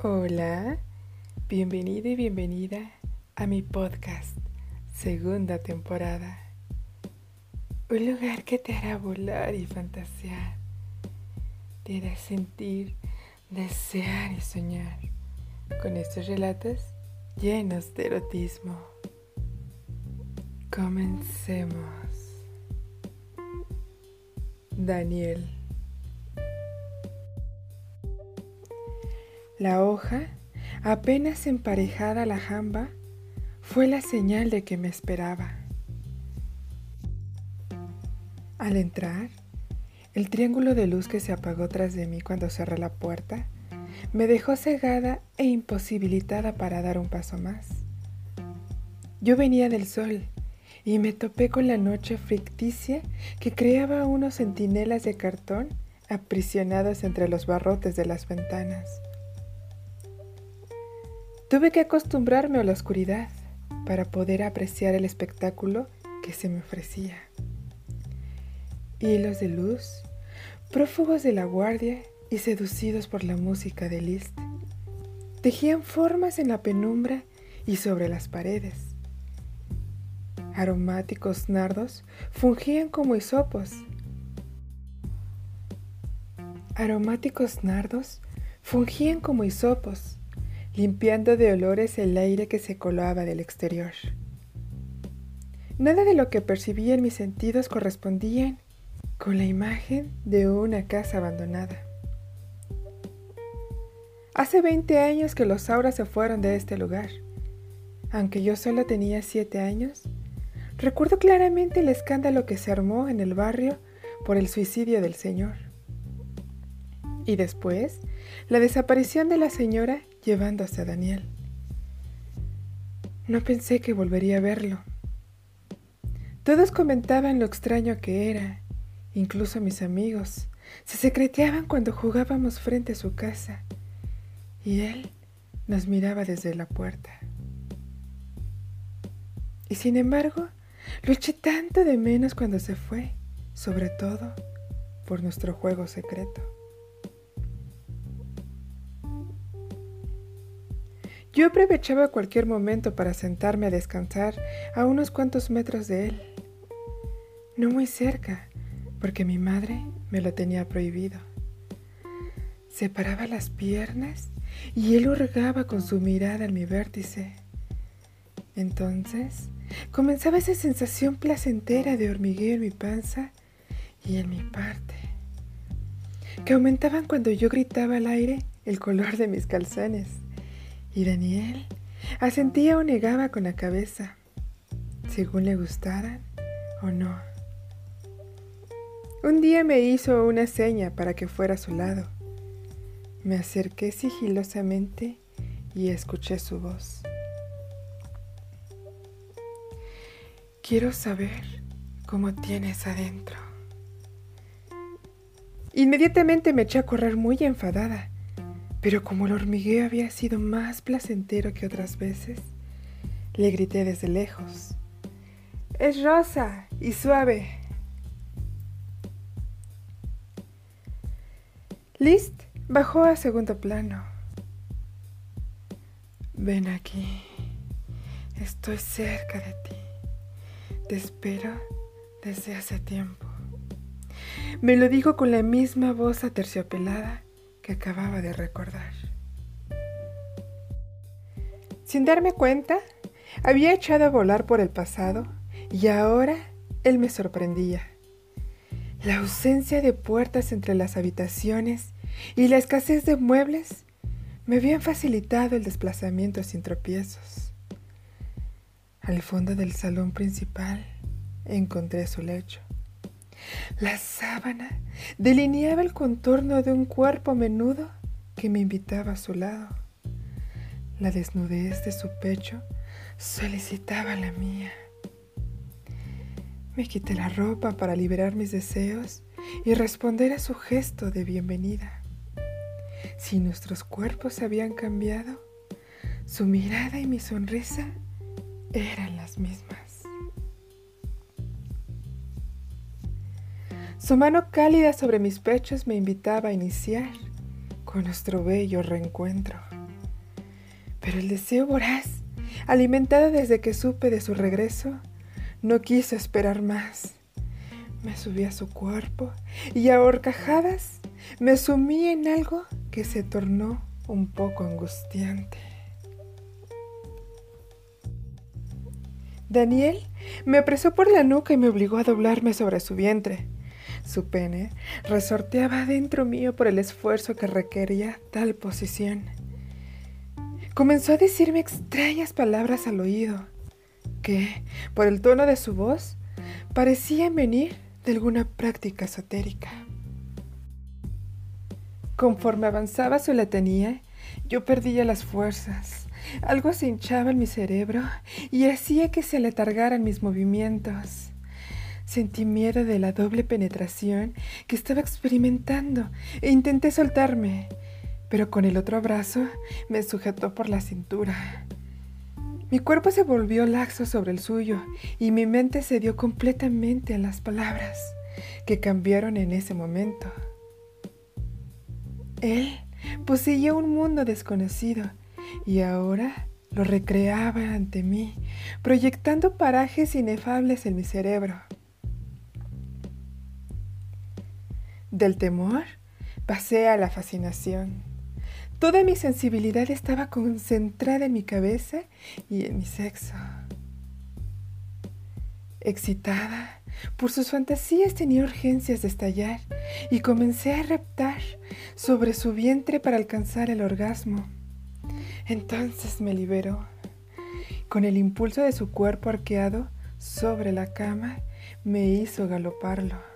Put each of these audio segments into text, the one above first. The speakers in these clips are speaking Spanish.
Hola, bienvenido y bienvenida a mi podcast, segunda temporada. Un lugar que te hará volar y fantasear, te hará sentir, desear y soñar con estos relatos llenos de erotismo. Comencemos. Daniel. La hoja, apenas emparejada a la jamba, fue la señal de que me esperaba. Al entrar, el triángulo de luz que se apagó tras de mí cuando cerré la puerta me dejó cegada e imposibilitada para dar un paso más. Yo venía del sol y me topé con la noche ficticia que creaba unos centinelas de cartón aprisionados entre los barrotes de las ventanas. Tuve que acostumbrarme a la oscuridad para poder apreciar el espectáculo que se me ofrecía. Hilos de luz, prófugos de la guardia y seducidos por la música de Liszt, tejían formas en la penumbra y sobre las paredes aromáticos nardos fungían como hisopos. Aromáticos nardos fungían como hisopos, limpiando de olores el aire que se colaba del exterior. Nada de lo que percibía en mis sentidos correspondían con la imagen de una casa abandonada. Hace 20 años que los auras se fueron de este lugar. Aunque yo solo tenía siete años, Recuerdo claramente el escándalo que se armó en el barrio por el suicidio del señor. Y después, la desaparición de la señora llevándose a Daniel. No pensé que volvería a verlo. Todos comentaban lo extraño que era, incluso mis amigos. Se secreteaban cuando jugábamos frente a su casa y él nos miraba desde la puerta. Y sin embargo, lo eché tanto de menos cuando se fue, sobre todo por nuestro juego secreto. Yo aprovechaba cualquier momento para sentarme a descansar a unos cuantos metros de él. No muy cerca, porque mi madre me lo tenía prohibido. Separaba las piernas y él hurgaba con su mirada en mi vértice. Entonces comenzaba esa sensación placentera de hormigueo en mi panza y en mi parte, que aumentaban cuando yo gritaba al aire el color de mis calzones. Y Daniel asentía o negaba con la cabeza, según le gustaran o no. Un día me hizo una seña para que fuera a su lado. Me acerqué sigilosamente y escuché su voz. Quiero saber cómo tienes adentro. Inmediatamente me eché a correr muy enfadada, pero como el hormigueo había sido más placentero que otras veces, le grité desde lejos. Es rosa y suave. List bajó a segundo plano. Ven aquí. Estoy cerca de ti. Te espero desde hace tiempo. Me lo dijo con la misma voz aterciopelada que acababa de recordar. Sin darme cuenta, había echado a volar por el pasado y ahora él me sorprendía. La ausencia de puertas entre las habitaciones y la escasez de muebles me habían facilitado el desplazamiento sin tropiezos. Al fondo del salón principal encontré su lecho. La sábana delineaba el contorno de un cuerpo menudo que me invitaba a su lado. La desnudez de su pecho solicitaba la mía. Me quité la ropa para liberar mis deseos y responder a su gesto de bienvenida. Si nuestros cuerpos habían cambiado, su mirada y mi sonrisa eran las mismas. Su mano cálida sobre mis pechos me invitaba a iniciar con nuestro bello reencuentro. Pero el deseo voraz, alimentado desde que supe de su regreso, no quiso esperar más. Me subí a su cuerpo y a horcajadas me sumí en algo que se tornó un poco angustiante. Daniel me apresó por la nuca y me obligó a doblarme sobre su vientre. Su pene resorteaba dentro mío por el esfuerzo que requería tal posición. Comenzó a decirme extrañas palabras al oído, que, por el tono de su voz, parecían venir de alguna práctica esotérica. Conforme avanzaba su letanía, yo perdía las fuerzas. Algo se hinchaba en mi cerebro y hacía que se aletargaran mis movimientos. Sentí miedo de la doble penetración que estaba experimentando e intenté soltarme, pero con el otro brazo me sujetó por la cintura. Mi cuerpo se volvió laxo sobre el suyo y mi mente se dio completamente a las palabras que cambiaron en ese momento. Él poseía un mundo desconocido y ahora lo recreaba ante mí, proyectando parajes inefables en mi cerebro. Del temor pasé a la fascinación. Toda mi sensibilidad estaba concentrada en mi cabeza y en mi sexo. Excitada por sus fantasías tenía urgencias de estallar y comencé a reptar sobre su vientre para alcanzar el orgasmo. Entonces me liberó. Con el impulso de su cuerpo arqueado sobre la cama, me hizo galoparlo.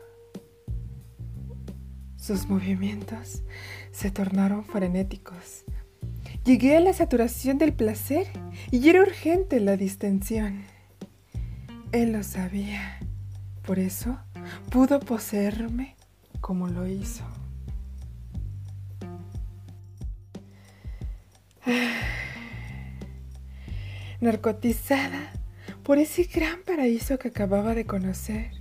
Sus movimientos se tornaron frenéticos. Llegué a la saturación del placer y era urgente la distensión. Él lo sabía, por eso pudo poseerme como lo hizo. Narcotizada por ese gran paraíso que acababa de conocer,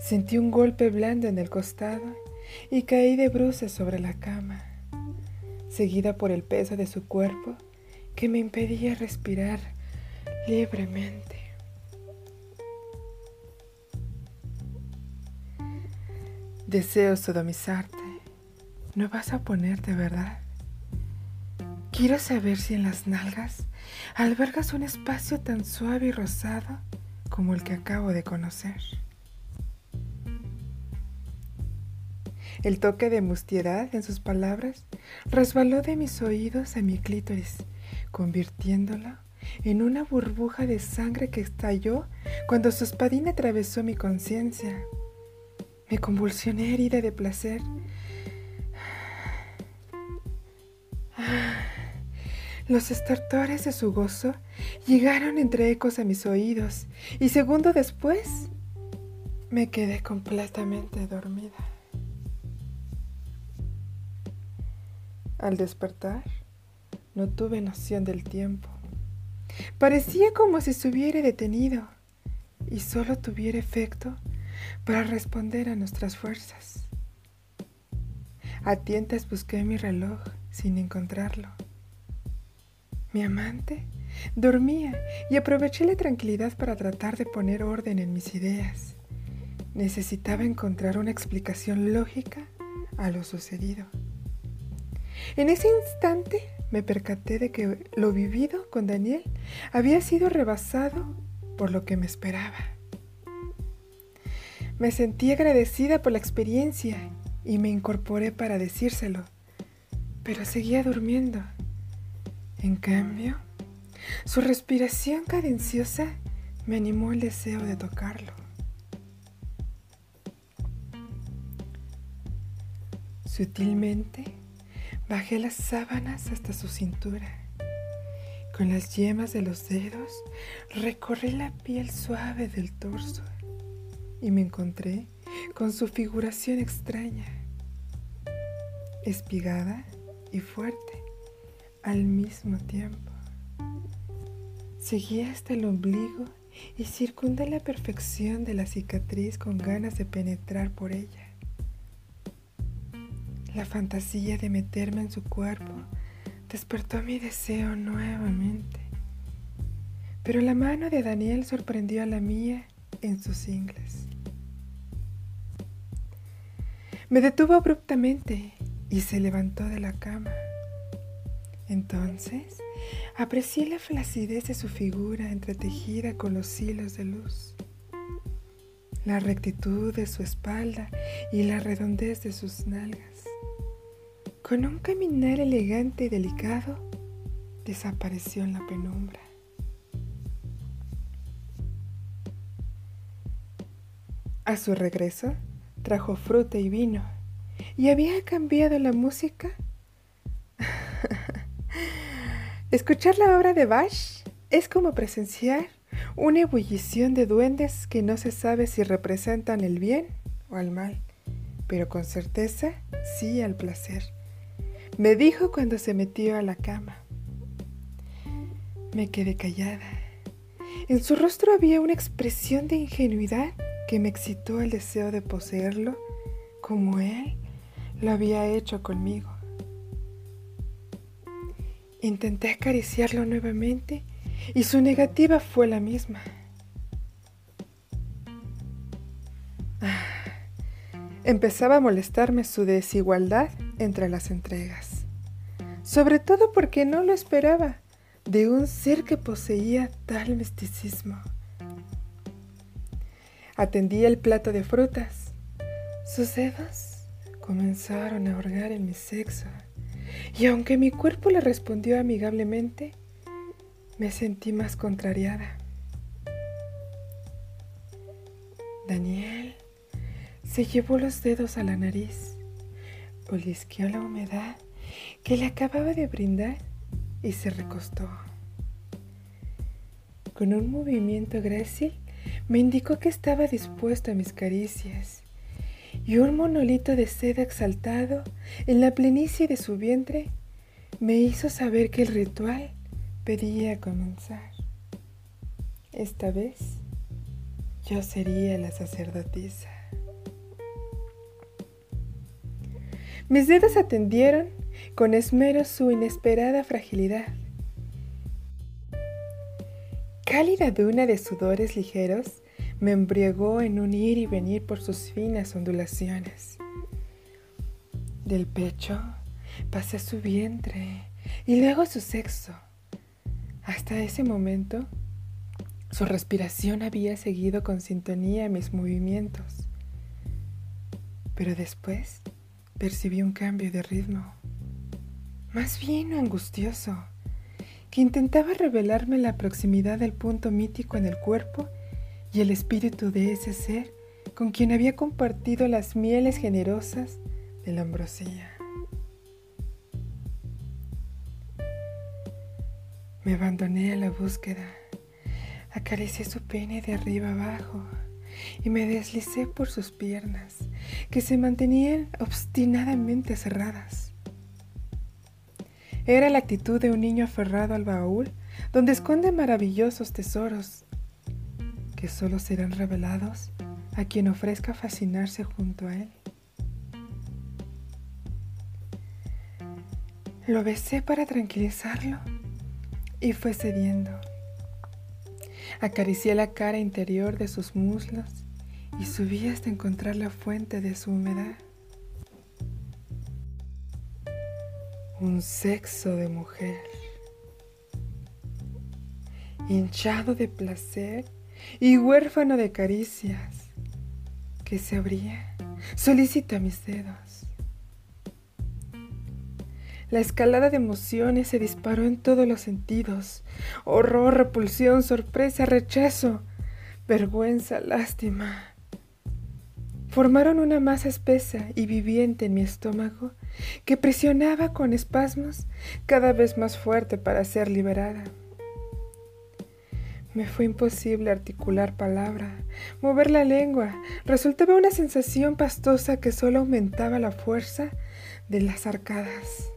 sentí un golpe blando en el costado y caí de bruces sobre la cama, seguida por el peso de su cuerpo que me impedía respirar libremente. Deseo sodomizarte. No vas a ponerte, ¿verdad? Quiero saber si en las nalgas albergas un espacio tan suave y rosado como el que acabo de conocer. El toque de mustiedad en sus palabras resbaló de mis oídos a mi clítoris, convirtiéndolo en una burbuja de sangre que estalló cuando su espadín atravesó mi conciencia. Me convulsioné herida de placer. Los estertores de su gozo llegaron entre ecos a mis oídos y segundo después me quedé completamente dormida. Al despertar, no tuve noción del tiempo. Parecía como si se hubiera detenido y solo tuviera efecto para responder a nuestras fuerzas. A tientas busqué mi reloj sin encontrarlo. Mi amante dormía y aproveché la tranquilidad para tratar de poner orden en mis ideas. Necesitaba encontrar una explicación lógica a lo sucedido. En ese instante me percaté de que lo vivido con Daniel había sido rebasado por lo que me esperaba. Me sentí agradecida por la experiencia y me incorporé para decírselo, pero seguía durmiendo. En cambio, su respiración cadenciosa me animó el deseo de tocarlo. Sutilmente, Bajé las sábanas hasta su cintura. Con las yemas de los dedos recorrí la piel suave del torso y me encontré con su figuración extraña, espigada y fuerte al mismo tiempo. Seguí hasta el ombligo y circundé la perfección de la cicatriz con ganas de penetrar por ella. La fantasía de meterme en su cuerpo despertó mi deseo nuevamente. Pero la mano de Daniel sorprendió a la mía en sus ingles. Me detuvo abruptamente y se levantó de la cama. Entonces aprecié la flacidez de su figura entretejida con los hilos de luz, la rectitud de su espalda y la redondez de sus nalgas. Con un caminar elegante y delicado, desapareció en la penumbra. A su regreso, trajo fruta y vino, y había cambiado la música. Escuchar la obra de Bach es como presenciar una ebullición de duendes que no se sabe si representan el bien o el mal, pero con certeza sí al placer me dijo cuando se metió a la cama. Me quedé callada. En su rostro había una expresión de ingenuidad que me excitó el deseo de poseerlo como él lo había hecho conmigo. Intenté acariciarlo nuevamente y su negativa fue la misma. Ah, empezaba a molestarme su desigualdad entre las entregas, sobre todo porque no lo esperaba de un ser que poseía tal misticismo. Atendí el plato de frutas. Sus dedos comenzaron a hurgar en mi sexo, y aunque mi cuerpo le respondió amigablemente, me sentí más contrariada. Daniel se llevó los dedos a la nariz olisqueó la humedad que le acababa de brindar y se recostó. Con un movimiento grácil me indicó que estaba dispuesto a mis caricias y un monolito de seda exaltado en la plenicie de su vientre me hizo saber que el ritual pedía comenzar. Esta vez yo sería la sacerdotisa. Mis dedos atendieron con esmero su inesperada fragilidad. Cálida duna de sudores ligeros me embriagó en un ir y venir por sus finas ondulaciones. Del pecho pasé su vientre y luego su sexo. Hasta ese momento, su respiración había seguido con sintonía mis movimientos. Pero después percibí un cambio de ritmo, más bien angustioso, que intentaba revelarme la proximidad del punto mítico en el cuerpo y el espíritu de ese ser con quien había compartido las mieles generosas de la ambrosía. Me abandoné a la búsqueda, acaricié su pene de arriba abajo y me deslicé por sus piernas, que se mantenían obstinadamente cerradas. Era la actitud de un niño aferrado al baúl, donde esconde maravillosos tesoros, que solo serán revelados a quien ofrezca fascinarse junto a él. Lo besé para tranquilizarlo y fue cediendo. Acaricié la cara interior de sus muslos y subí hasta encontrar la fuente de su humedad. Un sexo de mujer, hinchado de placer y huérfano de caricias, que se abría, solicita mis dedos. La escalada de emociones se disparó en todos los sentidos. Horror, repulsión, sorpresa, rechazo, vergüenza, lástima. Formaron una masa espesa y viviente en mi estómago que presionaba con espasmos cada vez más fuerte para ser liberada. Me fue imposible articular palabra, mover la lengua. Resultaba una sensación pastosa que solo aumentaba la fuerza de las arcadas.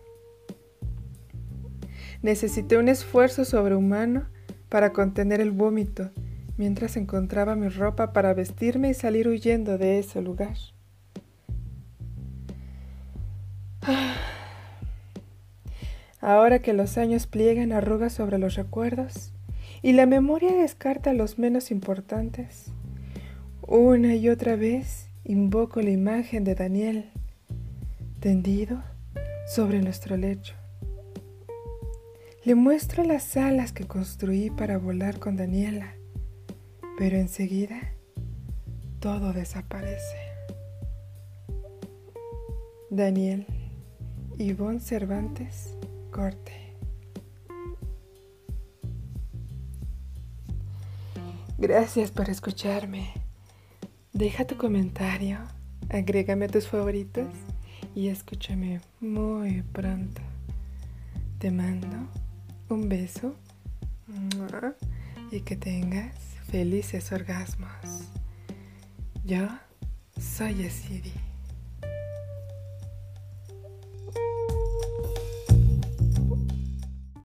Necesité un esfuerzo sobrehumano para contener el vómito mientras encontraba mi ropa para vestirme y salir huyendo de ese lugar. Ahora que los años pliegan arrugas sobre los recuerdos y la memoria descarta los menos importantes, una y otra vez invoco la imagen de Daniel tendido sobre nuestro lecho. Le muestro las alas que construí para volar con Daniela, pero enseguida todo desaparece. Daniel Ivonne Cervantes Corte. Gracias por escucharme. Deja tu comentario, agrégame tus favoritos y escúchame muy pronto. Te mando un beso y que tengas felices orgasmos. Yo soy Esidi.